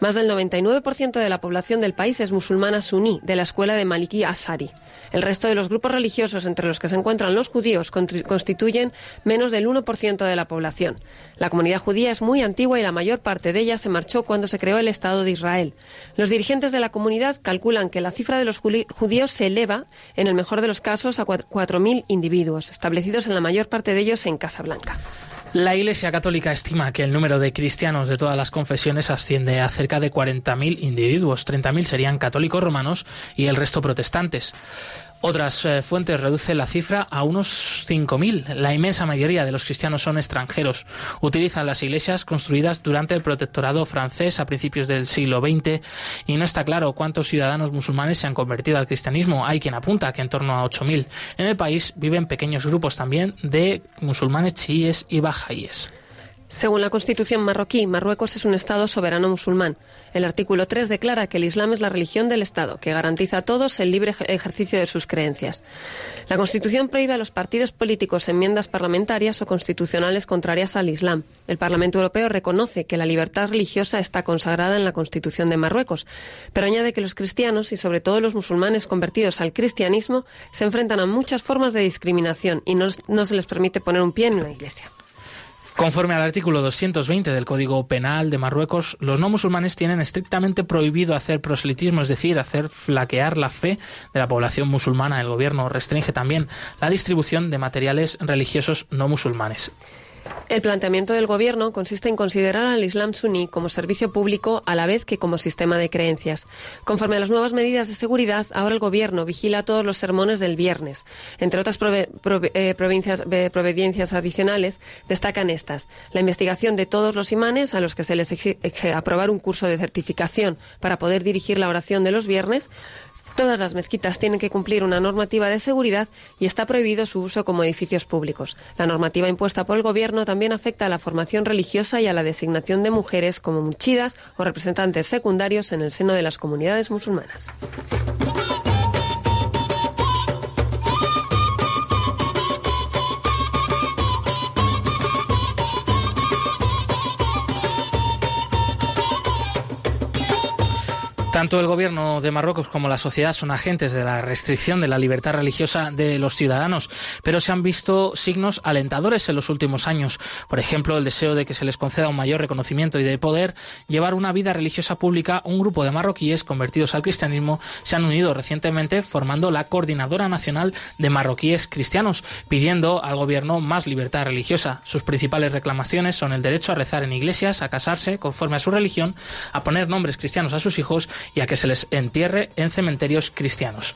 Más del 99% de la población del país es musulmana suní, de la escuela de Maliki Asari. El resto de los grupos religiosos, entre los que se encuentran los judíos, constituyen menos del 1% de la población. La comunidad judía es muy antigua y la mayor parte de ella se marchó cuando se creó el Estado de Israel. Los dirigentes de la comunidad calculan que la cifra de los judíos se eleva, en el mejor de los casos, a 4.000 individuos, establecidos en la mayor parte de ellos en Casablanca. La Iglesia Católica estima que el número de cristianos de todas las confesiones asciende a cerca de 40.000 individuos. 30.000 serían católicos romanos y el resto protestantes. Otras eh, fuentes reducen la cifra a unos 5.000. La inmensa mayoría de los cristianos son extranjeros. Utilizan las iglesias construidas durante el protectorado francés a principios del siglo XX y no está claro cuántos ciudadanos musulmanes se han convertido al cristianismo. Hay quien apunta que en torno a 8.000. En el país viven pequeños grupos también de musulmanes chiíes y bajáíes. Según la Constitución marroquí, Marruecos es un Estado soberano musulmán. El artículo 3 declara que el Islam es la religión del Estado, que garantiza a todos el libre ejercicio de sus creencias. La Constitución prohíbe a los partidos políticos enmiendas parlamentarias o constitucionales contrarias al Islam. El Parlamento Europeo reconoce que la libertad religiosa está consagrada en la Constitución de Marruecos, pero añade que los cristianos y sobre todo los musulmanes convertidos al cristianismo se enfrentan a muchas formas de discriminación y no, no se les permite poner un pie en la iglesia. Conforme al artículo 220 del Código Penal de Marruecos, los no musulmanes tienen estrictamente prohibido hacer proselitismo, es decir, hacer flaquear la fe de la población musulmana. El gobierno restringe también la distribución de materiales religiosos no musulmanes. El planteamiento del Gobierno consiste en considerar al Islam suní como servicio público a la vez que como sistema de creencias. Conforme a las nuevas medidas de seguridad, ahora el Gobierno vigila todos los sermones del viernes. Entre otras eh, providencias adicionales, destacan estas. La investigación de todos los imanes a los que se les exige aprobar un curso de certificación para poder dirigir la oración de los viernes, Todas las mezquitas tienen que cumplir una normativa de seguridad y está prohibido su uso como edificios públicos. La normativa impuesta por el Gobierno también afecta a la formación religiosa y a la designación de mujeres como muchidas o representantes secundarios en el seno de las comunidades musulmanas. Tanto el gobierno de Marruecos como la sociedad son agentes de la restricción de la libertad religiosa de los ciudadanos, pero se han visto signos alentadores en los últimos años. Por ejemplo, el deseo de que se les conceda un mayor reconocimiento y de poder llevar una vida religiosa pública. Un grupo de marroquíes convertidos al cristianismo se han unido recientemente formando la Coordinadora Nacional de Marroquíes Cristianos, pidiendo al gobierno más libertad religiosa. Sus principales reclamaciones son el derecho a rezar en iglesias, a casarse conforme a su religión, a poner nombres cristianos a sus hijos y a que se les entierre en cementerios cristianos.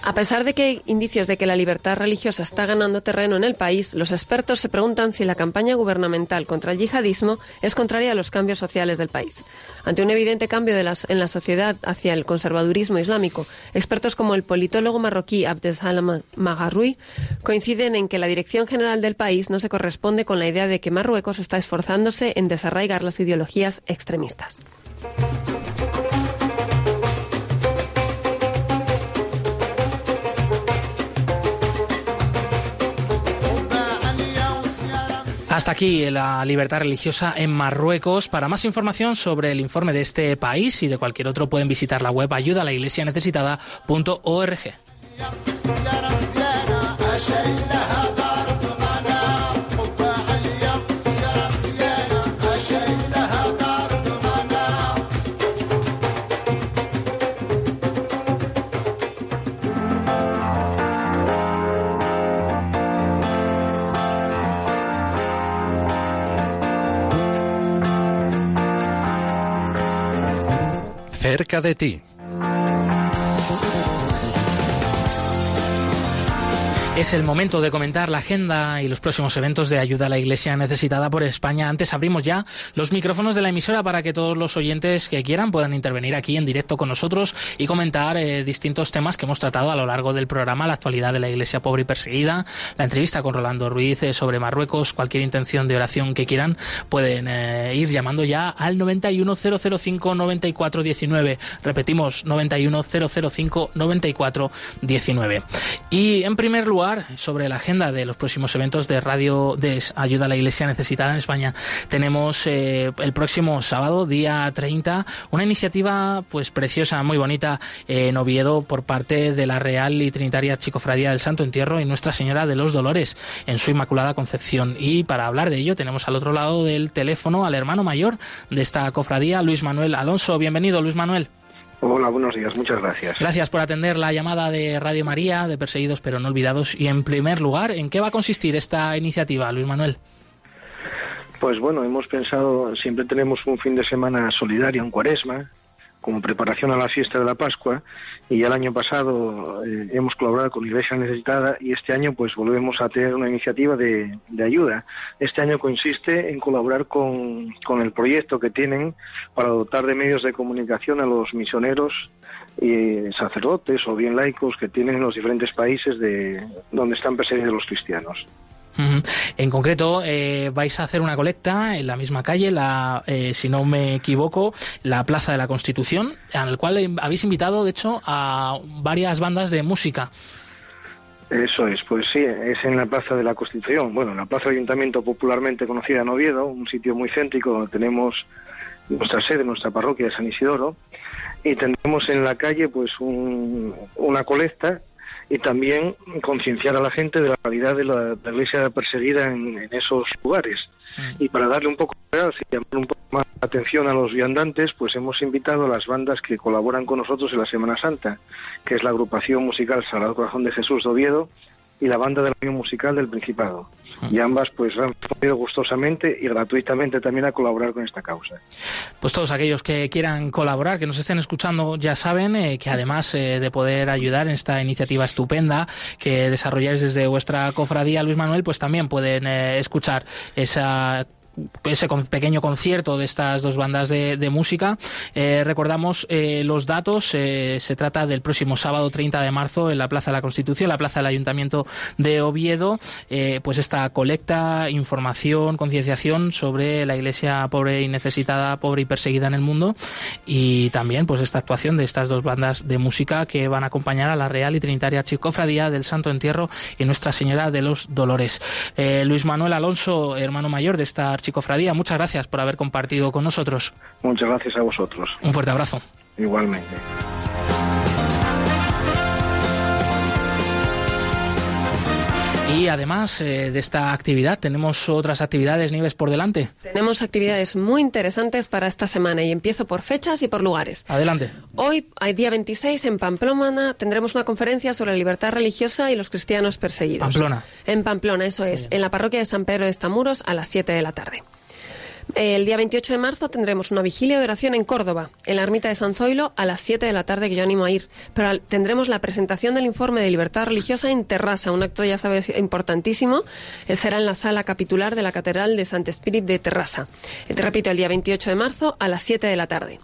A pesar de que hay indicios de que la libertad religiosa está ganando terreno en el país, los expertos se preguntan si la campaña gubernamental contra el yihadismo es contraria a los cambios sociales del país. Ante un evidente cambio en la sociedad hacia el conservadurismo islámico, expertos como el politólogo marroquí Abdesalam Magarrui coinciden en que la dirección general del país no se corresponde con la idea de que Marruecos está esforzándose en desarraigar las ideologías extremistas. Hasta aquí la libertad religiosa en Marruecos. Para más información sobre el informe de este país y de cualquier otro pueden visitar la web ayuda a la iglesia necesitada.org. cerca de ti. Es el momento de comentar la agenda y los próximos eventos de ayuda a la Iglesia necesitada por España. Antes abrimos ya los micrófonos de la emisora para que todos los oyentes que quieran puedan intervenir aquí en directo con nosotros y comentar eh, distintos temas que hemos tratado a lo largo del programa, la actualidad de la Iglesia pobre y perseguida, la entrevista con Rolando Ruiz eh, sobre Marruecos, cualquier intención de oración que quieran, pueden eh, ir llamando ya al 91005 9419. Repetimos, 91005 9419. Y en primer lugar, sobre la agenda de los próximos eventos de radio de ayuda a la Iglesia necesitada en España. Tenemos eh, el próximo sábado, día 30, una iniciativa pues preciosa, muy bonita en Oviedo por parte de la Real y Trinitaria Chicofradía del Santo Entierro y Nuestra Señora de los Dolores en su Inmaculada Concepción. Y para hablar de ello tenemos al otro lado del teléfono al hermano mayor de esta cofradía, Luis Manuel Alonso. Bienvenido, Luis Manuel. Hola, buenos días, muchas gracias. Gracias por atender la llamada de Radio María, de Perseguidos pero no olvidados. Y en primer lugar, ¿en qué va a consistir esta iniciativa, Luis Manuel? Pues bueno, hemos pensado, siempre tenemos un fin de semana solidario en Cuaresma, como preparación a la fiesta de la Pascua y el año pasado eh, hemos colaborado con Iglesia Necesitada y este año pues volvemos a tener una iniciativa de, ayuda. Este año consiste en colaborar con, con, el proyecto que tienen para dotar de medios de comunicación a los misioneros y sacerdotes o bien laicos que tienen en los diferentes países de donde están perseguidos los cristianos. En concreto, eh, vais a hacer una colecta en la misma calle, la, eh, si no me equivoco, la Plaza de la Constitución, al cual habéis invitado, de hecho, a varias bandas de música. Eso es, pues sí, es en la Plaza de la Constitución, bueno, en la Plaza del Ayuntamiento popularmente conocida en Oviedo, un sitio muy céntrico donde tenemos nuestra sede, nuestra parroquia de San Isidoro, y tendremos en la calle pues una colecta y también concienciar a la gente de la realidad de la, iglesia perseguida en, esos lugares. Mm. Y para darle un poco de y llamar un poco más atención a los viandantes, pues hemos invitado a las bandas que colaboran con nosotros en la Semana Santa, que es la agrupación musical Sagrado Corazón de Jesús de Oviedo y la banda de la Unión Musical del Principado y ambas pues han respondido gustosamente y gratuitamente también a colaborar con esta causa. Pues todos aquellos que quieran colaborar, que nos estén escuchando, ya saben eh, que además eh, de poder ayudar en esta iniciativa estupenda que desarrolláis desde vuestra cofradía, Luis Manuel, pues también pueden eh, escuchar esa ese pequeño concierto de estas dos bandas de, música. Eh, recordamos eh, los datos, eh, se trata del próximo sábado 30 de marzo en la Plaza de la Constitución, la Plaza del Ayuntamiento de Oviedo, pues esta colecta, información, concienciación sobre la Iglesia pobre y necesitada, pobre y perseguida en el mundo y también pues esta actuación de estas dos bandas de música que van a acompañar a la Real y Trinitaria Chicofradía del Santo Entierro y Nuestra Señora de los Dolores. Luis Manuel Alonso, hermano mayor de esta Cofradía. Muchas gracias por haber compartido con nosotros. Muchas gracias a vosotros. Un fuerte abrazo. igualmente. Y además eh, de esta actividad, ¿tenemos otras actividades, Nieves, por delante? Tenemos actividades muy interesantes para esta semana y empiezo por fechas y por lugares. Adelante. Hoy, día 26, en Pamplona, tendremos una conferencia sobre la libertad religiosa y los cristianos perseguidos. Pamplona. En Pamplona, eso es, en la parroquia de San Pedro de Estamuros a las 7 de la tarde. El día 28 de marzo tendremos una vigilia de oración en Córdoba, en la ermita de San Zoilo, a las 7 de la tarde, que yo animo a ir. Pero tendremos la presentación del informe de libertad religiosa en Terrassa, un acto, ya sabes, importantísimo. Eh, será en la sala capitular de la Catedral de Sant Espíritu de Terrassa. Eh, te repito, el día 28 de marzo, a las 7 de la tarde.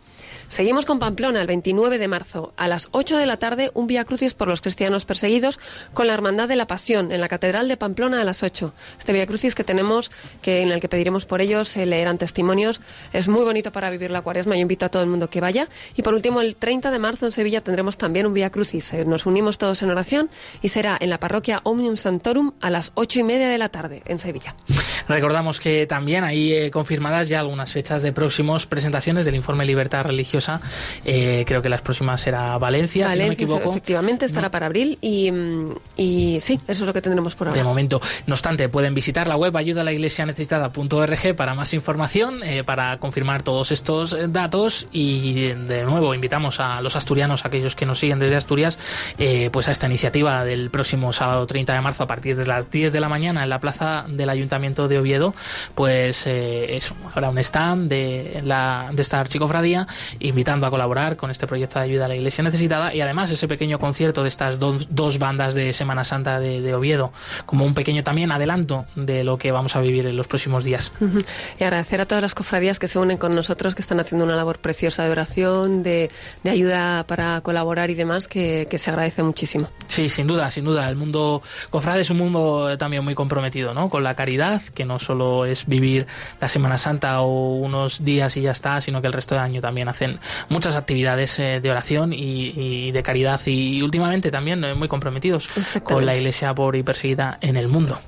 Seguimos con Pamplona el 29 de marzo. A las 8 de la tarde, un Vía Crucis por los cristianos perseguidos con la Hermandad de la Pasión en la Catedral de Pamplona a las 8. Este Vía Crucis que tenemos, que en el que pediremos por ellos, se leerán testimonios. Es muy bonito para vivir la cuaresma. Yo invito a todo el mundo que vaya. Y por último, el 30 de marzo en Sevilla tendremos también un Vía Crucis. Eh, nos unimos todos en oración y será en la parroquia Omnium Santorum a las 8 y media de la tarde en Sevilla. Recordamos que también hay eh, confirmadas ya algunas fechas de próximos presentaciones del informe Libertad Religiosa eh, creo que las próximas será Valencia, si no me equivoco. Efectivamente, estará para abril y, y, sí, eso es lo que tendremos por ahora. De momento. No obstante, pueden visitar la web ayuda a la iglesia necesitada.org para más información, eh, para confirmar todos estos eh, datos y de nuevo invitamos a los asturianos, aquellos que nos siguen desde Asturias, pues a esta iniciativa del próximo sábado 30 de marzo a partir de las 10 de la mañana en la plaza del Ayuntamiento de Oviedo, pues eso, habrá un stand de, la, de esta archicofradía invitando a colaborar con este proyecto de ayuda a la iglesia necesitada y además ese pequeño concierto de estas dos bandas de Semana Santa de, Oviedo como un pequeño también adelanto de lo que vamos a vivir en los próximos días. Y agradecer a todas las cofradías que se unen con nosotros, que están haciendo una labor preciosa de oración, de, ayuda para colaborar y demás, que, se agradece muchísimo. Sí, sin duda, sin duda. El mundo cofrade es un mundo también muy comprometido ¿no? con la caridad, que no solo es vivir la Semana Santa o unos días y ya está, sino que el resto del año también hacen muchas actividades eh, de oración y, de caridad y últimamente también eh, muy comprometidos con la iglesia pobre y perseguida en el mundo.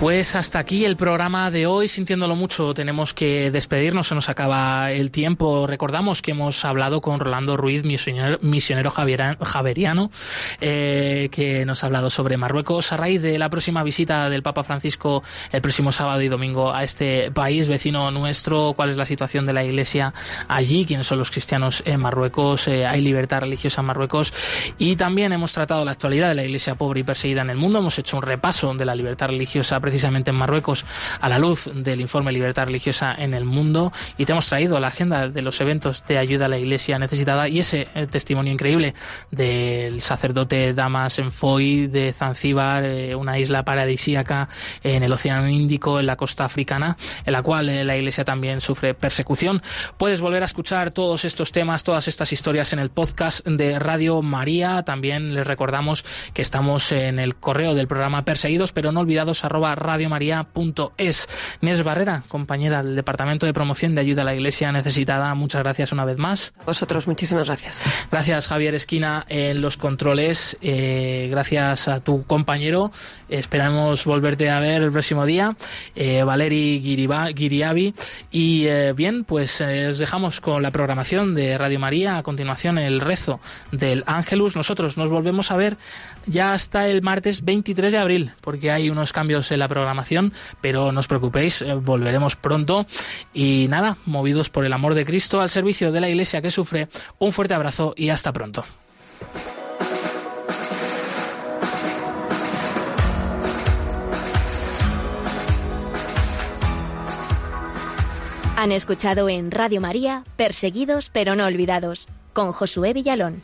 Pues hasta aquí el programa de hoy, sintiéndolo mucho, tenemos que despedirnos, se nos acaba el tiempo. Recordamos que hemos hablado con Rolando Ruiz, misionero, misionero javeriano, eh, que nos ha hablado sobre Marruecos. A raíz de la próxima visita del Papa Francisco el próximo sábado y domingo a este país vecino nuestro, cuál es la situación de la Iglesia allí, quiénes son los cristianos en Marruecos, eh, hay libertad religiosa en Marruecos y también hemos tratado la actualidad de la Iglesia pobre y perseguida en el mundo, hemos hecho un repaso de la libertad religiosa precisamente en Marruecos a la luz del informe Libertad Religiosa en el Mundo y te hemos traído la agenda de los eventos de ayuda a la Iglesia necesitada y ese eh, testimonio increíble del sacerdote Damas Enfoy de Zanzíbar, eh, una isla paradisíaca en el Océano Índico, en la costa africana, en la cual eh, la Iglesia también sufre persecución. Puedes volver a escuchar todos estos temas, todas estas historias en el podcast de Radio María. También les recordamos que estamos en el correo del programa Perseguidos pero no olvidados arroba radiomaria.es. Nieves Barrera, compañera del Departamento de Promoción de Ayuda a la Iglesia Necesitada, muchas gracias una vez más. Vosotros, muchísimas gracias. Gracias, Javier Esquina, en los controles. Eh, gracias a tu compañero. Esperamos volverte a ver el próximo día. Eh, Valeri Giriabi. Y eh, bien, pues os dejamos con la programación de Radio María. A continuación, el rezo del Ángelus. Nosotros nos volvemos a ver ya hasta el martes 23 de abril, porque hay unos cambios en programación, pero no os preocupéis, eh, volveremos pronto. Y nada, movidos por el amor de Cristo al servicio de la Iglesia que sufre, un fuerte abrazo y hasta pronto. Han escuchado en Radio María Perseguidos pero no olvidados, con Josué Villalón.